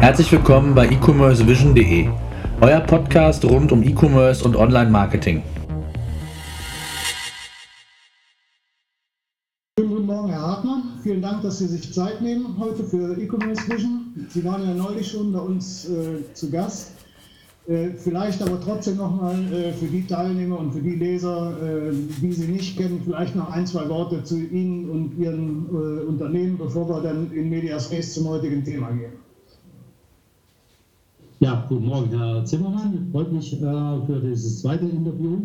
Herzlich willkommen bei e-commercevision.de, euer Podcast rund um E-Commerce und Online-Marketing. Schönen guten Morgen, Herr Hartmann. Vielen Dank, dass Sie sich Zeit nehmen heute für E-Commerce Vision. Sie waren ja neulich schon bei uns äh, zu Gast. Äh, vielleicht aber trotzdem nochmal äh, für die Teilnehmer und für die Leser, äh, die Sie nicht kennen, vielleicht noch ein, zwei Worte zu Ihnen und Ihren äh, Unternehmen, bevor wir dann in Medias Res zum heutigen Thema gehen. Ja, guten Morgen, Herr Zimmermann. Freut mich äh, für dieses zweite Interview.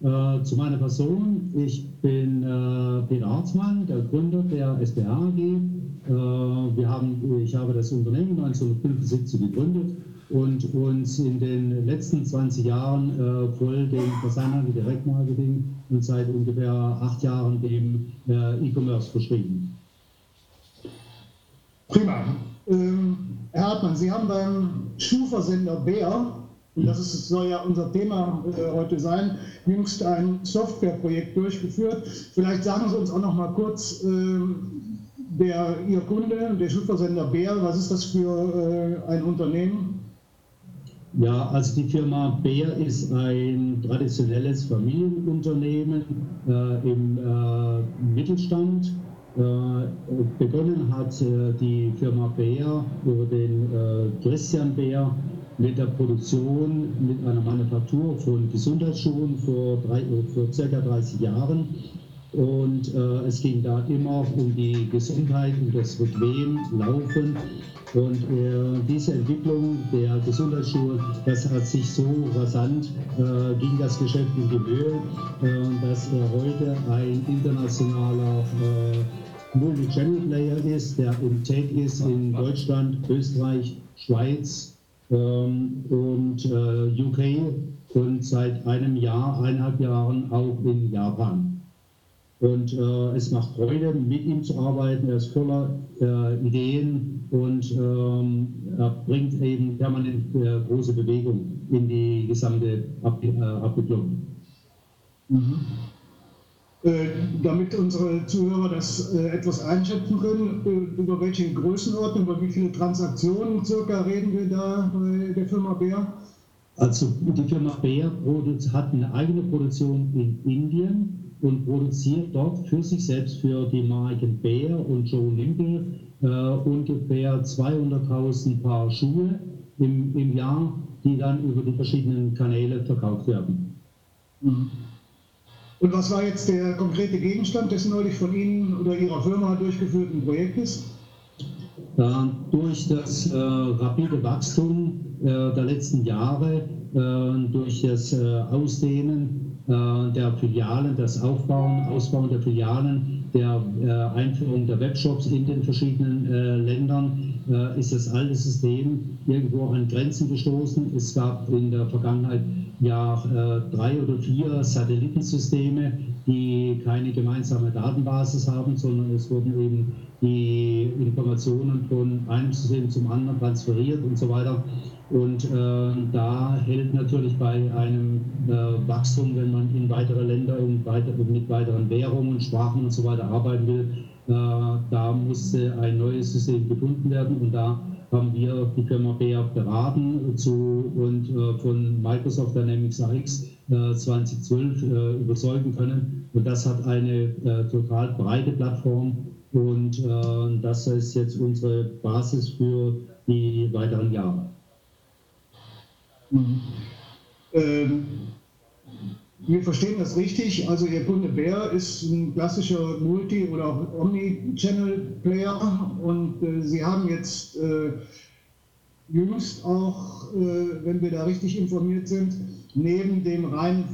Äh, zu meiner Person. Ich bin äh, Peter Hartmann, der Gründer der SBH AG. Äh, wir haben, ich habe das Unternehmen 1975 gegründet und uns in den letzten 20 Jahren äh, voll dem Versandhandel Direktmarketing und seit ungefähr acht Jahren dem äh, E-Commerce verschrieben. Prima. Ähm, Herr Hartmann, Sie haben beim Schuhversender Bär, und das ist, soll ja unser Thema äh, heute sein, jüngst ein Softwareprojekt durchgeführt. Vielleicht sagen Sie uns auch noch mal kurz, äh, der, Ihr Kunde, der Schuhversender Bär, was ist das für äh, ein Unternehmen? Ja, also die Firma Bär ist ein traditionelles Familienunternehmen äh, im äh, Mittelstand begonnen hat äh, die Firma Bär über den äh, Christian Bär mit der Produktion, mit einer Manufaktur von Gesundheitsschuhen vor, drei, vor circa 30 Jahren. Und äh, es ging da immer um die Gesundheit, um das Bequem, Laufen. Und äh, diese Entwicklung der Gesundheitsschuhe, das hat sich so rasant, äh, ging das Geschäft in die Höhe, dass er heute ein internationaler Multi-Channel-Player ist, der im Tech ist in Deutschland, Österreich, Schweiz ähm, und äh, UK und seit einem Jahr, eineinhalb Jahren auch in Japan. Und äh, es macht Freude, mit ihm zu arbeiten. Er ist voller äh, Ideen und ähm, er bringt eben permanent äh, große Bewegung in die gesamte Ab äh, Abwicklung. Mhm. Äh, damit unsere Zuhörer das äh, etwas einschätzen können, über welche Größenordnung, über wie viele Transaktionen circa reden wir da bei der Firma Bär? Also die Firma Bär hat eine eigene Produktion in Indien und produziert dort für sich selbst, für die Marken Bär und Joe Limble, äh, ungefähr 200.000 Paar Schuhe im, im Jahr, die dann über die verschiedenen Kanäle verkauft werden. Mhm. Und was war jetzt der konkrete Gegenstand des neulich von Ihnen oder Ihrer Firma durchgeführten Projektes? Äh, durch das äh, rapide Wachstum äh, der letzten Jahre, äh, durch das äh, Ausdehnen der Filialen, das Aufbauen, Ausbauen der Filialen, der Einführung der Webshops in den verschiedenen Ländern, ist das alte System irgendwo an Grenzen gestoßen. Es gab in der Vergangenheit ja äh, drei oder vier Satellitensysteme, die keine gemeinsame Datenbasis haben, sondern es wurden eben die Informationen von einem System zum anderen transferiert und so weiter. Und äh, da hält natürlich bei einem äh, Wachstum, wenn man in weitere Länder und weiter, mit weiteren Währungen, Sprachen und so weiter arbeiten will, äh, da musste ein neues System gefunden werden und da haben wir die Firma BR beraten zu, und äh, von Microsoft Dynamics AX äh, 2012 äh, überzeugen können. Und das hat eine äh, total breite Plattform und äh, das ist jetzt unsere Basis für die weiteren Jahre. Mhm. Ähm wir verstehen das richtig. Also Ihr Kunde Bär ist ein klassischer Multi- oder Omni-Channel-Player und äh, Sie haben jetzt äh, jüngst auch, äh, wenn wir da richtig informiert sind, neben, dem reinen,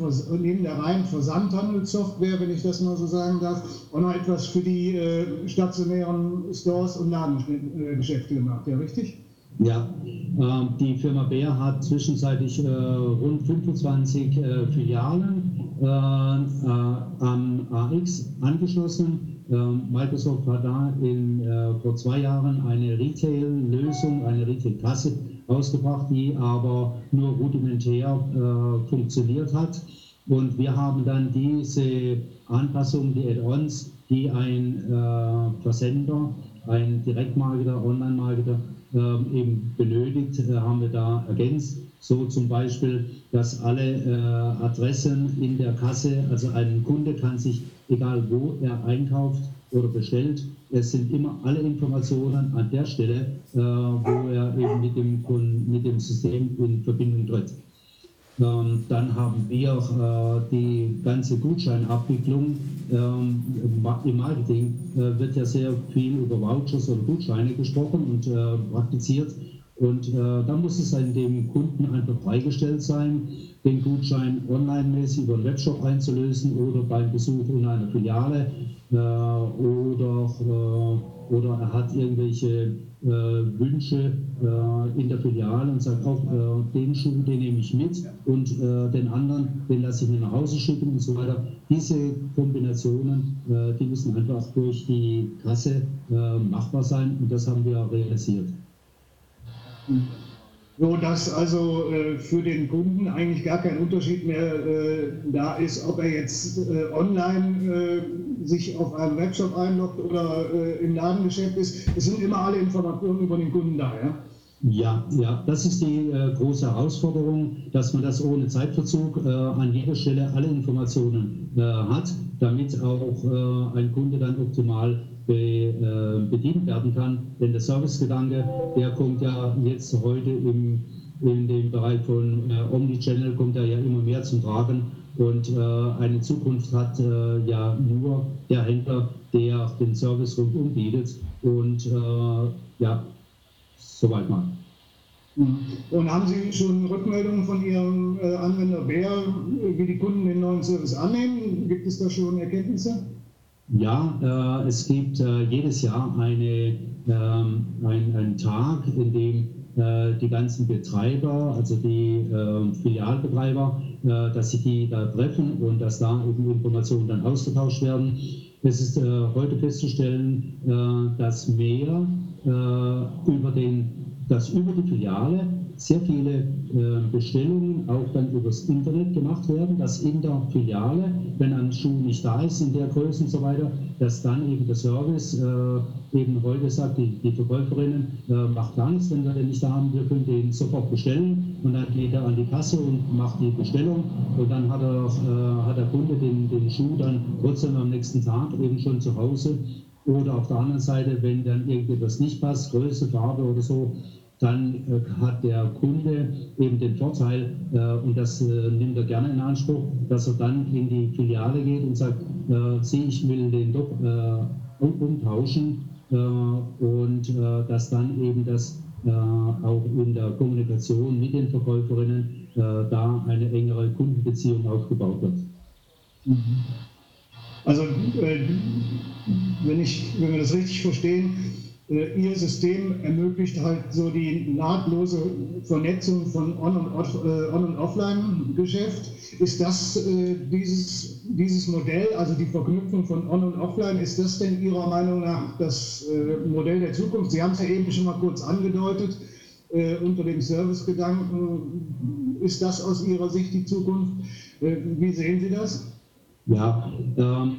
neben der reinen Versandhandelssoftware, wenn ich das mal so sagen darf, auch noch etwas für die äh, stationären Stores und Ladengeschäfte gemacht. Ja, richtig? Ja, äh, die Firma Bär hat zwischenzeitlich äh, rund 25 äh, Filialen äh, äh, am AX angeschlossen. Ähm, Microsoft hat da in, äh, vor zwei Jahren eine Retail-Lösung, eine Retail-Kasse ausgebracht, die aber nur rudimentär funktioniert hat. Und wir haben dann diese Anpassungen, die Add-ons, die ein Versender, ein Direktmarketer, Online-Marketer ähm, eben benötigt, äh, haben wir da ergänzt. So zum Beispiel, dass alle äh, Adressen in der Kasse, also ein Kunde kann sich, egal wo er einkauft oder bestellt, es sind immer alle Informationen an der Stelle, äh, wo er eben mit dem, mit dem System in Verbindung tritt. Ähm, dann haben wir äh, die ganze Gutscheinabwicklung. Ähm, Im Marketing äh, wird ja sehr viel über Vouchers oder Gutscheine gesprochen und äh, praktiziert. Und da muss es an dem Kunden einfach freigestellt sein, den Gutschein online-mäßig über den Webshop einzulösen oder beim Besuch in einer Filiale oder, oder er hat irgendwelche äh, Wünsche äh, in der Filiale und sagt auch, äh, den Schuh, den nehme ich mit und den anderen, den lasse ich mir nach Hause schicken und so weiter. Diese Kombinationen, die müssen einfach durch die Kasse machbar sein und das haben wir realisiert. So dass also äh, für den Kunden eigentlich gar kein Unterschied mehr äh, da ist, ob er jetzt äh, online äh, sich auf einem Webshop einloggt oder äh, im Ladengeschäft ist. Es sind immer alle Informationen über den Kunden da. Ja? Ja, ja, das ist die äh, große Herausforderung, dass man das ohne Zeitverzug äh, an jeder Stelle alle Informationen äh, hat, damit auch ein Kunde dann optimal be, bedient werden kann. Denn der Servicegedanke, der kommt ja jetzt heute im, in dem Bereich von Omnichannel, kommt er ja immer mehr zum Tragen. Und eine Zukunft hat ja nur der Händler, der den Service rundum bietet. Und ja, Soweit mal. Mhm. Und haben Sie schon Rückmeldungen von Ihrem äh, Anwender Bär, wie die Kunden den neuen Service annehmen? Gibt es da schon Erkenntnisse? Ja, äh, es gibt äh, jedes Jahr eine, ähm, ein, einen Tag, in dem äh, die ganzen Betreiber, also die äh, Filialbetreiber, äh, dass sich die da treffen und dass da eben Informationen dann ausgetauscht werden. Es ist heute festzustellen, dass mehr über den, dass über die Filiale sehr viele äh, Bestellungen auch dann übers Internet gemacht werden, dass in der Filiale, wenn ein Schuh nicht da ist in der Größe und so weiter, dass dann eben der Service äh, eben heute sagt, die, die Verkäuferinnen äh, macht gar nichts, wenn wir den nicht da haben, wir können den sofort bestellen und dann geht er an die Kasse und macht die Bestellung und dann hat, er, äh, hat der Kunde den, den Schuh dann trotzdem am nächsten Tag eben schon zu Hause oder auf der anderen Seite, wenn dann irgendetwas nicht passt, Größe, Farbe oder so, dann äh, hat der Kunde eben den Vorteil, äh, und das äh, nimmt er gerne in Anspruch, dass er dann in die Filiale geht und sagt, äh, Sie, ich will den doch äh, umtauschen äh, und dass dann eben das auch in der Kommunikation mit den Verkäuferinnen da eine engere Kundenbeziehung aufgebaut wird. Mhm. Also, äh, wenn, ich, wenn wir das richtig verstehen, äh, Ihr System ermöglicht halt so die nahtlose Vernetzung von On- und, äh, On und Offline-Geschäft. Ist das dieses, dieses Modell, also die Verknüpfung von On und Offline, ist das denn Ihrer Meinung nach das Modell der Zukunft? Sie haben es ja eben schon mal kurz angedeutet. unter dem Servicegedanken ist das aus Ihrer Sicht die Zukunft? wie sehen Sie das? Ja,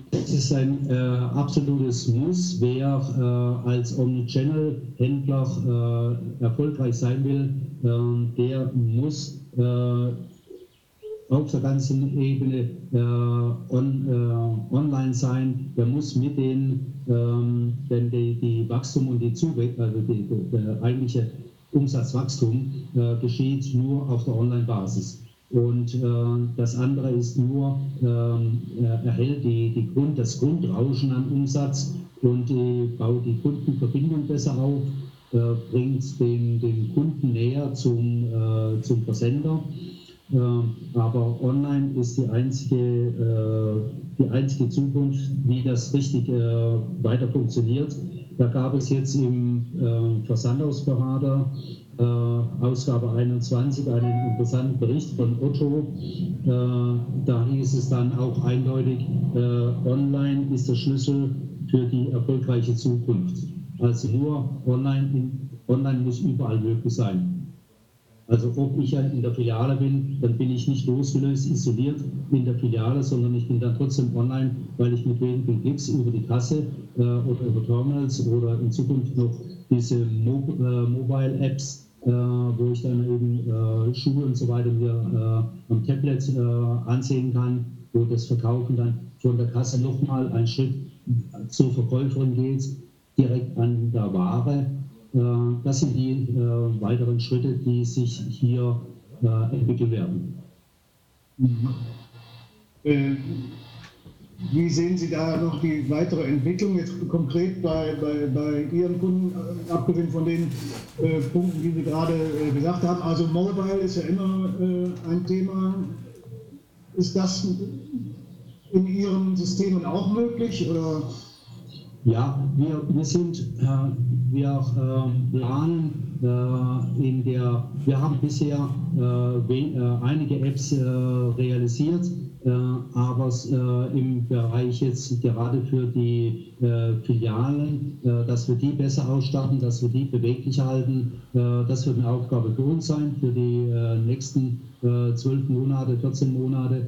es ist ein äh, absolutes Muss. Wer äh, als Omnichannel-Händler äh, erfolgreich sein will, ähm, der muss äh, auf der ganzen Ebene äh, on, äh, online sein. Der muss mit den, ähm, denn die, die Wachstum und die Zuwächse, also die, der eigentliche Umsatzwachstum geschieht nur auf der Online-Basis. Und äh, das andere ist nur, ähm, er erhält die, die Grund, das Grundrauschen an Umsatz und äh, baut die Kundenverbindung besser auf, äh, bringt den, den Kunden näher zum, äh, zum Versender. Äh, aber online ist die einzige, äh, die einzige Zukunft, wie das richtig weiter funktioniert. Da gab es jetzt im Versandhausberater äh, Ausgabe 21 einen interessanten Bericht von Otto. Äh, da hieß es dann auch eindeutig, äh, online ist der Schlüssel für die erfolgreiche Zukunft. Also nur online, online muss überall möglich sein. Also ob ich in der Filiale bin, dann bin ich nicht losgelöst, isoliert in der Filiale, sondern ich bin dann trotzdem online, weil ich mit wenigen Klicks über die Kasse äh, oder über Terminals oder in Zukunft noch diese Mo äh, Mobile-Apps, äh, wo ich dann eben äh, Schuhe und so weiter mir äh, am Tablet äh, ansehen kann, wo das Verkaufen dann von der Kasse nochmal einen Schritt zur Verkäuferin geht, direkt an der Ware äh, das sind die äh, weiteren Schritte, die sich hier entwickeln werden. Mhm. Wie sehen Sie da noch die weitere Entwicklung jetzt konkret bei, bei, bei Ihren Kunden, abgesehen von den äh, Punkten, die Sie gerade äh, gesagt haben? Also Mobile ist ja immer äh, ein Thema. Ist das in Ihren Systemen auch möglich? Oder? Ja, wir, wir sind, äh, wir äh, planen äh, in der, wir haben bisher äh, äh, einige Apps äh, realisiert, aber im Bereich jetzt gerade für die Filialen, dass wir die besser ausstatten, dass wir die beweglich halten, das wird eine Aufgabe für uns sein, für die nächsten zwölf Monate, 14 Monate.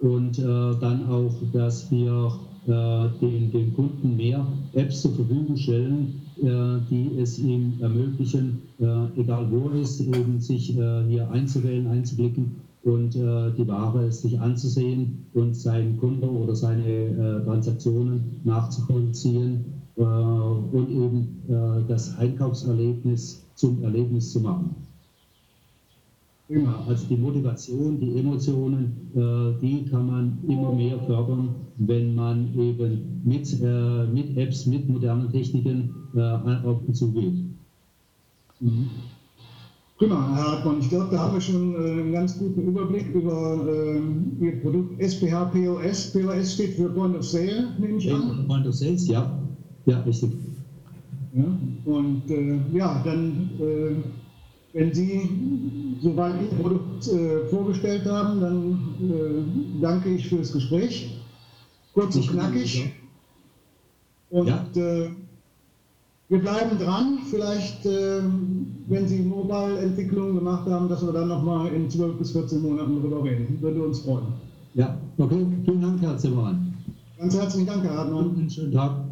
Und dann auch, dass wir äh, den, den Kunden mehr Apps zur Verfügung stellen, äh, die es ihm ermöglichen, äh, egal wo er ist, eben sich hier einzuwählen, einzublicken und die Ware sich anzusehen und sein Konto oder seine Transaktionen nachzuvollziehen und eben das Einkaufserlebnis zum Erlebnis zu machen. Also die Motivation, die Emotionen, äh, die kann man immer mehr fördern, wenn man eben mit, äh, mit Apps, mit modernen Techniken äh, auf den zugeht. Mhm. Prima, Herr Hartmann. Ich glaube, da haben wir schon einen ganz guten Überblick über Ihr Produkt SPH POS. POS steht für Point of Sale, nehme ich an. Point of Sales, ja. Ja, richtig. Ja, und ja, dann wenn Sie soweit Ihr Produkt äh, vorgestellt haben, dann äh, danke ich für das Gespräch. Kurz und knackig. Und ja. Wir bleiben dran. Vielleicht, äh, wenn Sie Mobile-Entwicklungen gemacht haben, dass wir dann nochmal in 12 bis 14 Monaten darüber reden. Würde uns freuen. Ja, okay. Vielen Dank, Herr Zimmermann. Ganz herzlichen Dank, Herr Hartmann. Einen schönen Tag.